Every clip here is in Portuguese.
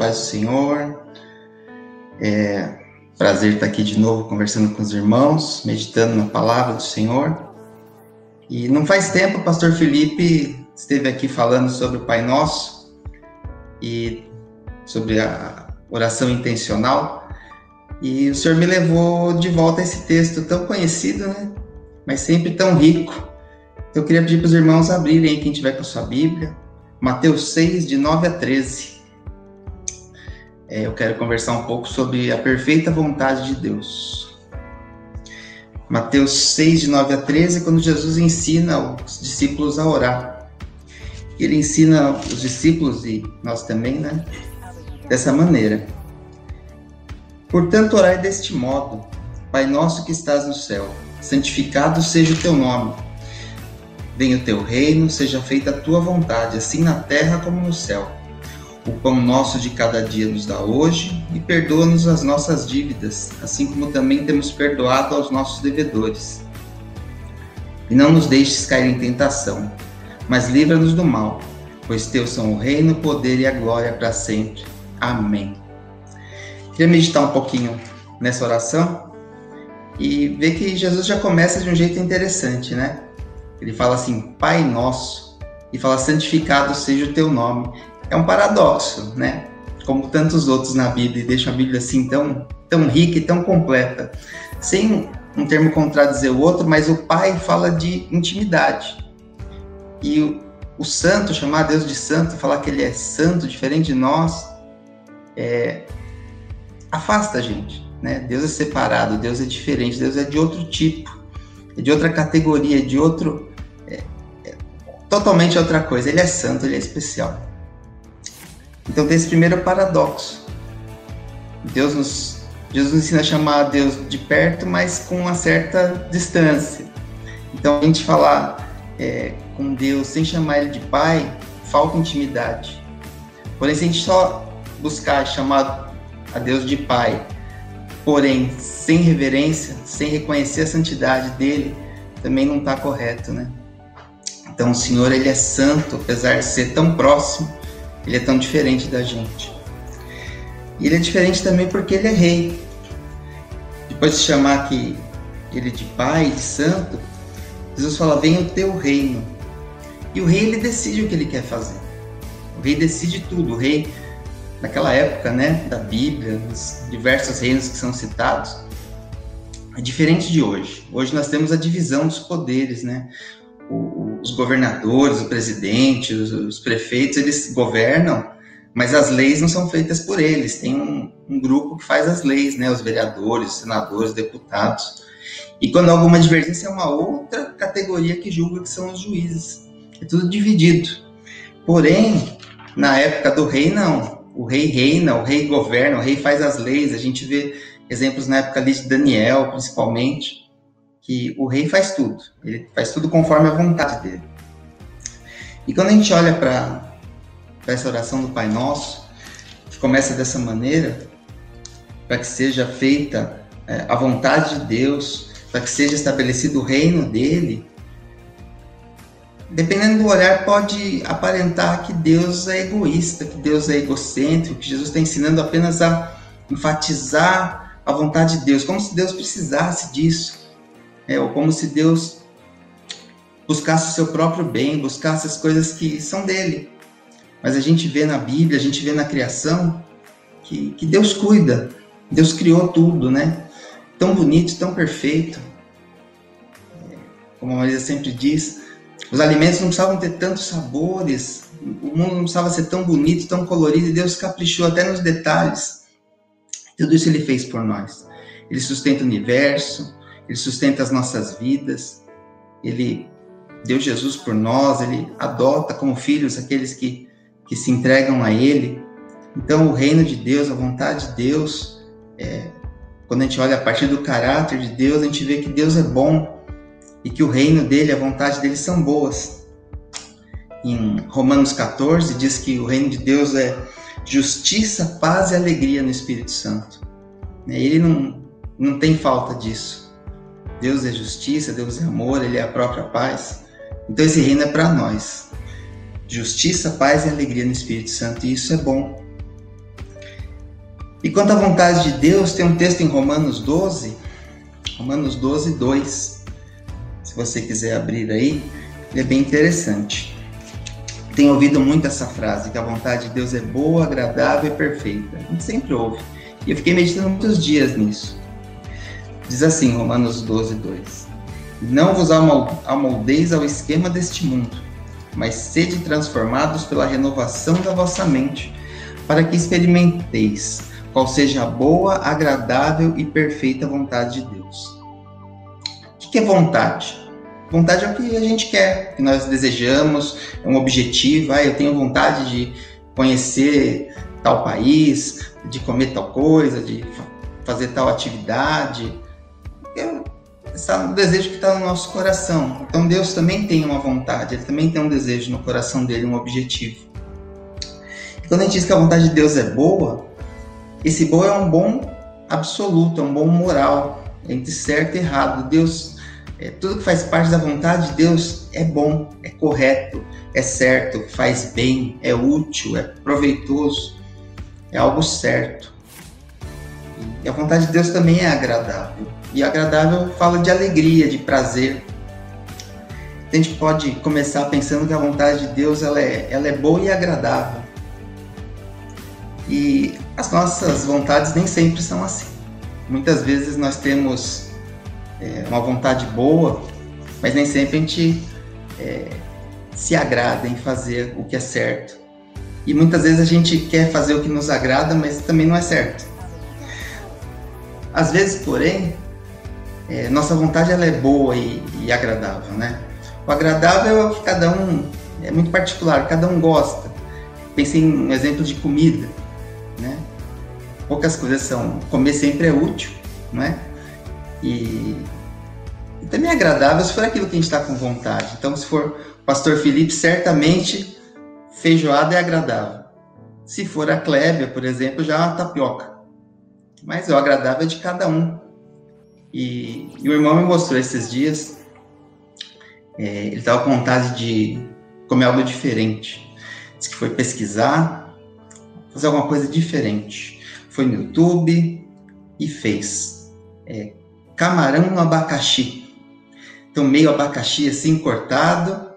paz do Senhor. É prazer estar aqui de novo conversando com os irmãos, meditando na palavra do Senhor. E não faz tempo o pastor Felipe esteve aqui falando sobre o Pai Nosso e sobre a oração intencional. E o Senhor me levou de volta a esse texto tão conhecido, né? Mas sempre tão rico. Eu queria pedir para os irmãos abrirem, quem tiver com a sua Bíblia, Mateus 6, de 9 a 13. É, eu quero conversar um pouco sobre a perfeita vontade de Deus. Mateus 6, de 9 a 13, quando Jesus ensina os discípulos a orar. Ele ensina os discípulos, e nós também, né? Dessa maneira. Portanto, orai deste modo: Pai nosso que estás no céu, santificado seja o teu nome. Venha o teu reino, seja feita a tua vontade, assim na terra como no céu. O pão nosso de cada dia nos dá hoje e perdoa-nos as nossas dívidas, assim como também temos perdoado aos nossos devedores. E não nos deixes cair em tentação, mas livra-nos do mal, pois teus são o reino, o poder e a glória para sempre. Amém. Queria meditar um pouquinho nessa oração e ver que Jesus já começa de um jeito interessante, né? Ele fala assim: Pai nosso, e fala santificado seja o teu nome é um paradoxo, né? Como tantos outros na Bíblia, e deixa a Bíblia assim tão, tão rica e tão completa. Sem um termo contradizer o outro, mas o Pai fala de intimidade. E o, o santo, chamar Deus de santo, falar que ele é santo, diferente de nós, é, afasta a gente. Né? Deus é separado, Deus é diferente, Deus é de outro tipo, é de outra categoria, de outro. É, é, totalmente outra coisa. Ele é santo, ele é especial. Então tem esse primeiro paradoxo. Deus nos, Deus nos ensina a chamar a Deus de perto, mas com uma certa distância. Então a gente falar é, com Deus sem chamar Ele de Pai, falta intimidade. Porém, se a gente só buscar chamar a Deus de Pai, porém sem reverência, sem reconhecer a santidade dele, também não está correto, né? Então o Senhor ele é santo, apesar de ser tão próximo, ele é tão diferente da gente. E ele é diferente também porque ele é rei. Depois de chamar aqui ele de pai, de santo, Jesus fala: venha o teu reino. E o rei ele decide o que ele quer fazer. O rei decide tudo. O rei, naquela época, né, da Bíblia, nos diversos reinos que são citados, é diferente de hoje. Hoje nós temos a divisão dos poderes, né? Os governadores, o presidente, os, os, prefeitos, eles governam, mas as leis não são feitas por eles. Tem um, um, grupo que faz as leis, né? Os vereadores, os senadores, os deputados. E quando há alguma divergência, é uma outra categoria que julga que são os juízes. É tudo dividido. Porém, na época do rei, não. O rei reina, o rei governa, o rei faz as leis. A gente vê exemplos na época ali de Daniel, principalmente que o rei faz tudo, ele faz tudo conforme a vontade dele. E quando a gente olha para essa oração do Pai Nosso, que começa dessa maneira, para que seja feita é, a vontade de Deus, para que seja estabelecido o reino dele, dependendo do olhar, pode aparentar que Deus é egoísta, que Deus é egocêntrico, que Jesus está ensinando apenas a enfatizar a vontade de Deus, como se Deus precisasse disso é, como se Deus buscasse o seu próprio bem, buscasse as coisas que são dele. Mas a gente vê na Bíblia, a gente vê na criação que, que Deus cuida, Deus criou tudo, né? Tão bonito, tão perfeito. Como a Maria sempre diz, os alimentos não precisavam ter tantos sabores, o mundo não precisava ser tão bonito, tão colorido, e Deus caprichou até nos detalhes. Tudo isso ele fez por nós. Ele sustenta o universo, ele sustenta as nossas vidas, Ele deu Jesus por nós, Ele adota como filhos aqueles que, que se entregam a Ele. Então, o reino de Deus, a vontade de Deus, é, quando a gente olha a partir do caráter de Deus, a gente vê que Deus é bom e que o reino dele, a vontade dele são boas. Em Romanos 14 diz que o reino de Deus é justiça, paz e alegria no Espírito Santo. Ele não, não tem falta disso. Deus é justiça, Deus é amor, Ele é a própria paz. Então esse reino é para nós. Justiça, paz e alegria no Espírito Santo, e isso é bom. E quanto à vontade de Deus, tem um texto em Romanos 12, Romanos 12, 2. Se você quiser abrir aí, ele é bem interessante. Tenho ouvido muito essa frase, que a vontade de Deus é boa, agradável e perfeita. A gente sempre ouve. E eu fiquei meditando muitos dias nisso. Diz assim, Romanos 12, 2. Não vos amoldeis ao esquema deste mundo, mas sede transformados pela renovação da vossa mente, para que experimenteis qual seja a boa, agradável e perfeita vontade de Deus. O que é vontade? Vontade é o que a gente quer, que nós desejamos, é um objetivo. Ah, eu tenho vontade de conhecer tal país, de comer tal coisa, de fazer tal atividade. É um desejo que está no nosso coração. Então Deus também tem uma vontade, Ele também tem um desejo no coração dele, um objetivo. E quando a gente diz que a vontade de Deus é boa, esse bom é um bom absoluto, é um bom moral, entre certo e errado. Deus, é, tudo que faz parte da vontade de Deus é bom, é correto, é certo, faz bem, é útil, é proveitoso, é algo certo. E a vontade de Deus também é agradável. E agradável fala de alegria, de prazer. A gente pode começar pensando que a vontade de Deus ela é, ela é boa e agradável. E as nossas vontades nem sempre são assim. Muitas vezes nós temos é, uma vontade boa, mas nem sempre a gente é, se agrada em fazer o que é certo. E muitas vezes a gente quer fazer o que nos agrada, mas também não é certo. Às vezes, porém, é, nossa vontade ela é boa e, e agradável, né? O agradável é o que cada um é muito particular, cada um gosta. Pense em um exemplo de comida né? Poucas coisas são. Comer sempre é útil, não é? E, e também é agradável se for aquilo que a gente está com vontade. Então, se for pastor Felipe, certamente feijoada é agradável. Se for a Clébia, por exemplo, já é uma tapioca. Mas é o agradável de cada um. E, e o irmão me mostrou esses dias, é, ele estava com vontade de comer algo diferente. Diz que foi pesquisar, fazer alguma coisa diferente. Foi no YouTube e fez é, camarão no abacaxi. Então, meio abacaxi assim, cortado,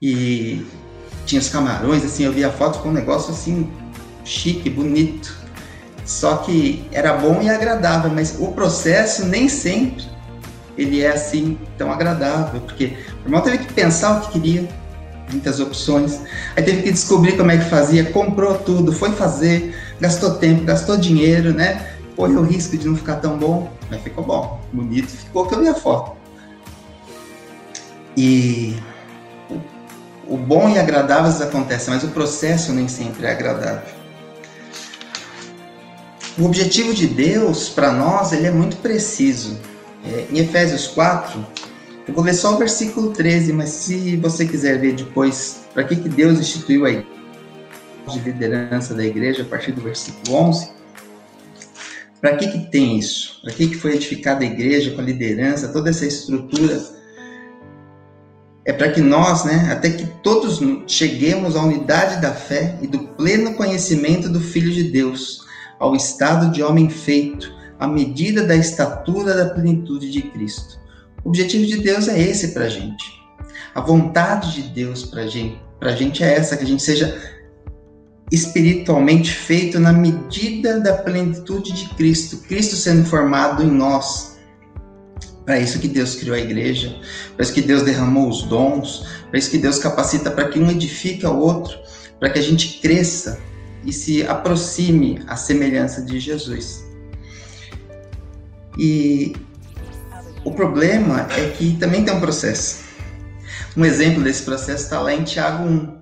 e tinha os camarões, assim, eu vi a foto com um negócio assim, chique, bonito. Só que era bom e agradável, mas o processo nem sempre ele é assim tão agradável, porque o irmão teve que pensar o que queria, muitas opções. Aí teve que descobrir como é que fazia, comprou tudo, foi fazer, gastou tempo, gastou dinheiro, né? Correu o risco de não ficar tão bom, mas ficou bom, bonito, ficou que eu vi a foto. E o bom e agradável acontece, mas o processo nem sempre é agradável. O objetivo de Deus para nós ele é muito preciso. É, em Efésios 4, eu vou ler só o versículo 13, mas se você quiser ver depois para que, que Deus instituiu a de liderança da igreja, a partir do versículo 11, para que, que tem isso? Para que, que foi edificada a igreja com a liderança, toda essa estrutura? É para que nós, né, até que todos cheguemos à unidade da fé e do pleno conhecimento do Filho de Deus, ao estado de homem feito, à medida da estatura da plenitude de Cristo o objetivo de Deus é esse para a gente. A vontade de Deus para gente, a gente é essa, que a gente seja espiritualmente feito na medida da plenitude de Cristo, Cristo sendo formado em nós. Para isso que Deus criou a igreja, para isso que Deus derramou os dons, para isso que Deus capacita para que um edifique ao outro, para que a gente cresça e se aproxime à semelhança de Jesus. E o problema é que também tem um processo. Um exemplo desse processo está lá em Tiago 1.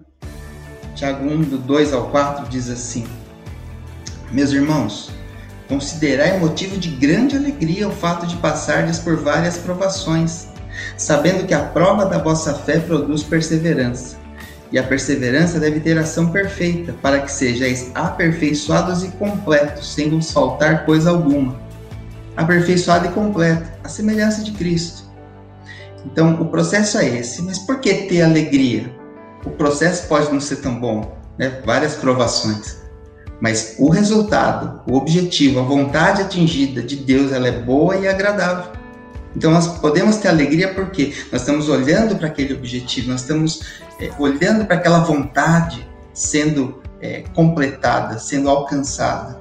Tiago 1, do 2 ao 4, diz assim: Meus irmãos, considerai motivo de grande alegria o fato de passardes por várias provações, sabendo que a prova da vossa fé produz perseverança. E a perseverança deve ter ação perfeita, para que sejais aperfeiçoados e completos, sem vos faltar coisa alguma aperfeiçoado e completo, a semelhança de Cristo. Então, o processo é esse. Mas por que ter alegria? O processo pode não ser tão bom, né? Várias provações. Mas o resultado, o objetivo, a vontade atingida de Deus, ela é boa e agradável. Então nós podemos ter alegria porque nós estamos olhando para aquele objetivo, nós estamos é, olhando para aquela vontade sendo é, completada, sendo alcançada.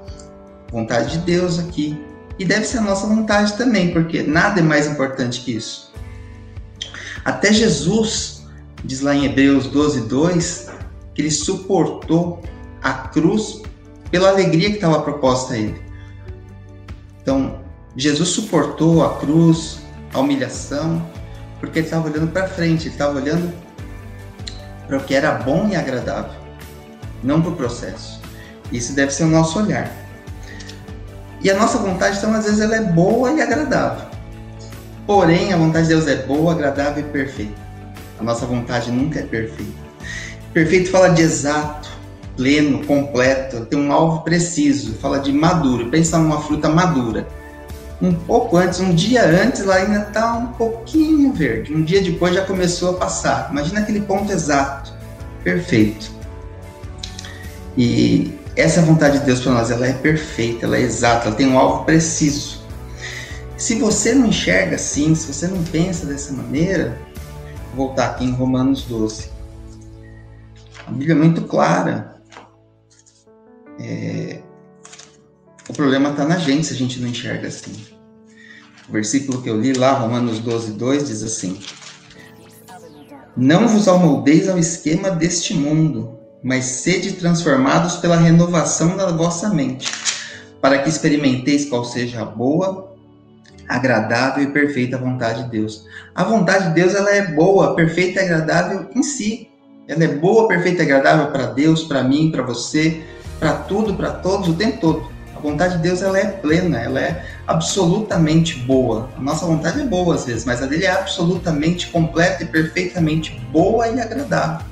Vontade de Deus aqui. E deve ser a nossa vontade também, porque nada é mais importante que isso. Até Jesus, diz lá em Hebreus 12, 2, que ele suportou a cruz pela alegria que estava proposta a ele. Então, Jesus suportou a cruz, a humilhação, porque ele estava olhando para frente, ele estava olhando para o que era bom e agradável, não para o processo. Isso deve ser o nosso olhar. E a nossa vontade, então, às vezes, ela é boa e agradável. Porém, a vontade de Deus é boa, agradável e perfeita. A nossa vontade nunca é perfeita. Perfeito fala de exato, pleno, completo, tem um alvo preciso, fala de maduro. Pensa numa fruta madura um pouco antes, um dia antes, ela ainda está um pouquinho verde. Um dia depois já começou a passar. Imagina aquele ponto exato, perfeito. E essa vontade de Deus para nós, ela é perfeita, ela é exata, ela tem um alvo preciso. Se você não enxerga assim, se você não pensa dessa maneira, vou voltar aqui em Romanos 12. A Bíblia é muito clara. É, o problema está na gente se a gente não enxerga assim. O versículo que eu li lá, Romanos 12, 2, diz assim: Não vos amoldeis ao esquema deste mundo, mas sede transformados pela renovação da vossa mente, para que experimenteis qual seja a boa, agradável e perfeita vontade de Deus. A vontade de Deus ela é boa, perfeita e agradável em si. Ela é boa, perfeita e agradável para Deus, para mim, para você, para tudo, para todos, o tempo todo vontade de Deus ela é plena, ela é absolutamente boa. A nossa vontade é boa às vezes, mas a dele é absolutamente completa e perfeitamente boa e agradável.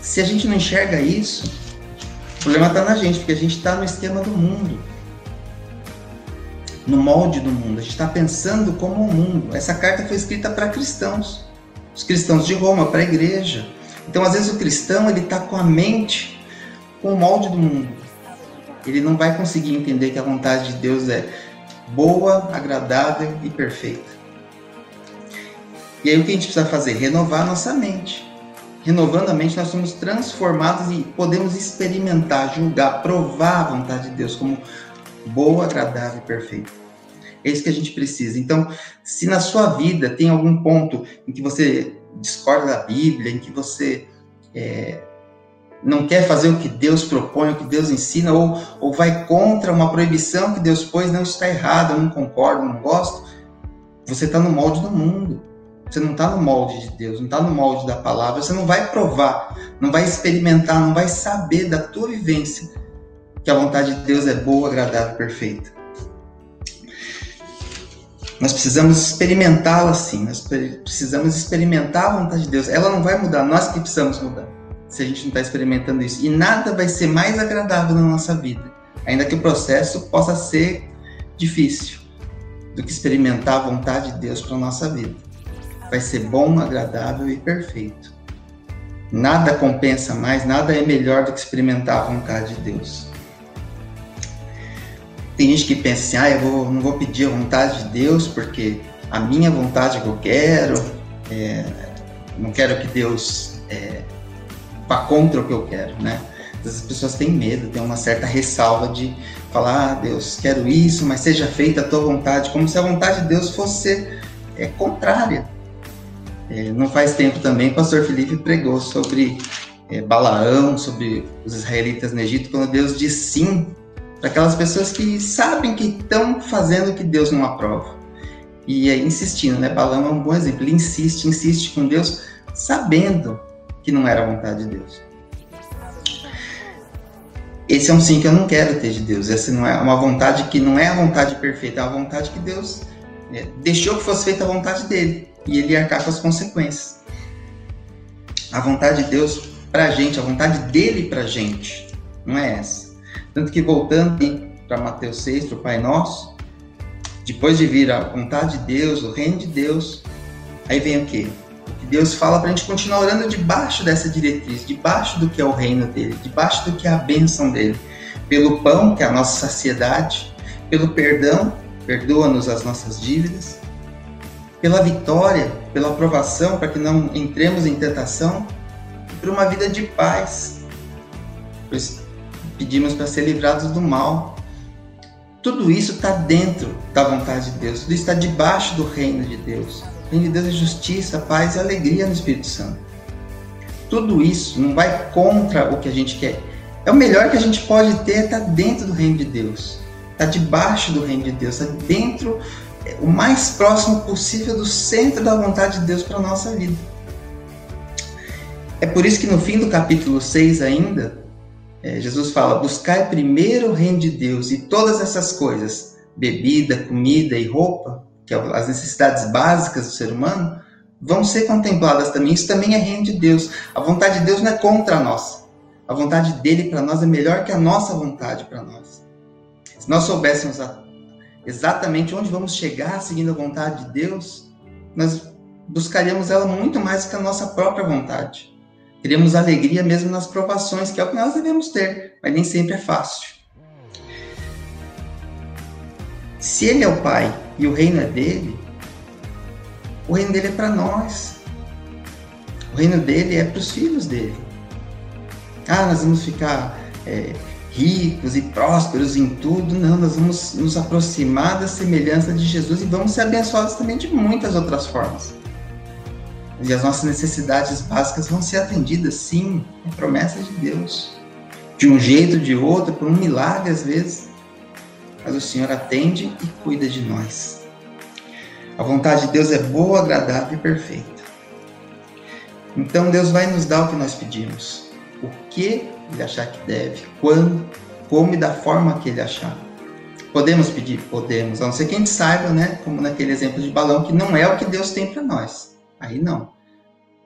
Se a gente não enxerga isso, o problema está na gente, porque a gente está no esquema do mundo, no molde do mundo. A gente está pensando como o mundo. Essa carta foi escrita para cristãos, os cristãos de Roma, para a igreja. Então, às vezes o cristão ele está com a mente com o molde do mundo ele não vai conseguir entender que a vontade de Deus é boa, agradável e perfeita. E aí o que a gente precisa fazer? Renovar nossa mente. Renovando a mente, nós somos transformados e podemos experimentar, julgar, provar a vontade de Deus como boa, agradável e perfeita. É isso que a gente precisa. Então, se na sua vida tem algum ponto em que você discorda da Bíblia, em que você é, não quer fazer o que Deus propõe, o que Deus ensina, ou, ou vai contra uma proibição que Deus pôs, não está errado, eu não concordo, não gosto, você está no molde do mundo. Você não está no molde de Deus, não está no molde da palavra. Você não vai provar, não vai experimentar, não vai saber da tua vivência que a vontade de Deus é boa, agradável perfeita. Nós precisamos experimentá-la assim, nós precisamos experimentar a vontade de Deus. Ela não vai mudar, nós que precisamos mudar se a gente não está experimentando isso. E nada vai ser mais agradável na nossa vida, ainda que o processo possa ser difícil, do que experimentar a vontade de Deus para nossa vida. Vai ser bom, agradável e perfeito. Nada compensa mais, nada é melhor do que experimentar a vontade de Deus. Tem gente que pensa assim, ah, eu vou, não vou pedir a vontade de Deus porque a minha vontade que eu quero, é, não quero que Deus é, vá contra o que eu quero, né? As pessoas têm medo, têm uma certa ressalva de falar, ah, Deus, quero isso, mas seja feita a tua vontade, como se a vontade de Deus fosse é, contrária. É, não faz tempo também, o pastor Felipe pregou sobre é, Balaão, sobre os israelitas no Egito, quando Deus diz sim para aquelas pessoas que sabem que estão fazendo o que Deus não aprova. E é insistindo, né? Balaão é um bom exemplo. Ele insiste, insiste com Deus, sabendo que não era a vontade de Deus. Esse é um sim que eu não quero ter de Deus. Essa não é uma vontade que não é a vontade perfeita, é a vontade que Deus é, deixou que fosse feita a vontade dele e ele arcar com as consequências. A vontade de Deus para a gente, a vontade dele para a gente, não é essa. Tanto que voltando para Mateus 6, para o Pai Nosso, depois de vir a vontade de Deus, o reino de Deus, aí vem o quê? Deus fala para a gente continuar orando debaixo dessa diretriz, debaixo do que é o reino dele, debaixo do que é a bênção dele. Pelo pão, que é a nossa saciedade, pelo perdão, perdoa-nos as nossas dívidas, pela vitória, pela aprovação, para que não entremos em tentação, e por uma vida de paz. Pois pedimos para ser livrados do mal. Tudo isso está dentro da vontade de Deus, tudo está debaixo do reino de Deus. Reino de Deus é justiça, paz e alegria no Espírito Santo. Tudo isso não vai contra o que a gente quer. É o melhor que a gente pode ter, está dentro do reino de Deus. Está debaixo do reino de Deus, está dentro, é, o mais próximo possível do centro da vontade de Deus para a nossa vida. É por isso que no fim do capítulo 6 ainda, é, Jesus fala: buscai primeiro o reino de Deus e todas essas coisas, bebida, comida e roupa, que é as necessidades básicas do ser humano, vão ser contempladas também. Isso também é reino de Deus. A vontade de Deus não é contra a nossa. A vontade dele para nós é melhor que a nossa vontade para nós. Se nós soubéssemos exatamente onde vamos chegar seguindo a vontade de Deus, nós buscaríamos ela muito mais que a nossa própria vontade. Teremos alegria mesmo nas provações, que é o que nós devemos ter, mas nem sempre é fácil. Se ele é o Pai e o reino é dele, o reino dele é para nós. O reino dele é para os filhos dele. Ah, nós vamos ficar é, ricos e prósperos em tudo. Não, nós vamos nos aproximar da semelhança de Jesus e vamos ser abençoados também de muitas outras formas. E as nossas necessidades básicas vão ser atendidas, sim, é promessa de Deus. De um jeito, de outro, por um milagre às vezes. Mas o Senhor atende e cuida de nós. A vontade de Deus é boa, agradável e perfeita. Então Deus vai nos dar o que nós pedimos. O que ele achar que deve, quando, como e da forma que ele achar. Podemos pedir? Podemos, a não ser que a gente saiba, né, como naquele exemplo de balão, que não é o que Deus tem para nós. Aí não.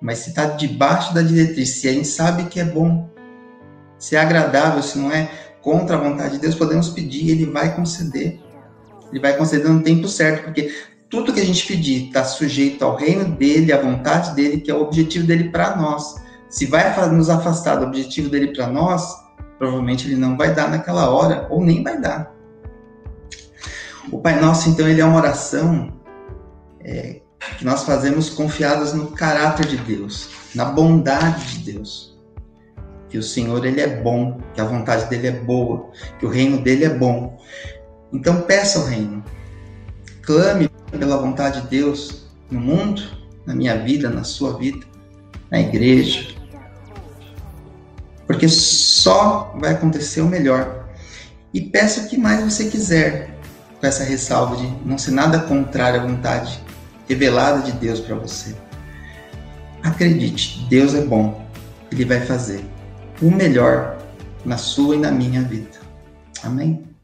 Mas se está debaixo da diretriz, se a gente sabe que é bom, se é agradável, se não é contra a vontade de Deus, podemos pedir, ele vai conceder. Ele vai conceder no tempo certo, porque tudo que a gente pedir está sujeito ao reino dele, à vontade dele, que é o objetivo dele para nós. Se vai nos afastar do objetivo dele para nós, provavelmente ele não vai dar naquela hora, ou nem vai dar. O Pai Nosso, então, ele é uma oração é, que nós fazemos confiados no caráter de Deus, na bondade de Deus. Que o Senhor ele é bom, que a vontade dele é boa, que o reino dele é bom. Então peça o reino. Clame pela vontade de Deus no mundo, na minha vida, na sua vida, na igreja. Porque só vai acontecer o melhor. E peça o que mais você quiser, com essa ressalva de não ser nada contrário à vontade revelada de Deus para você. Acredite, Deus é bom. Ele vai fazer o melhor na sua e na minha vida. Amém?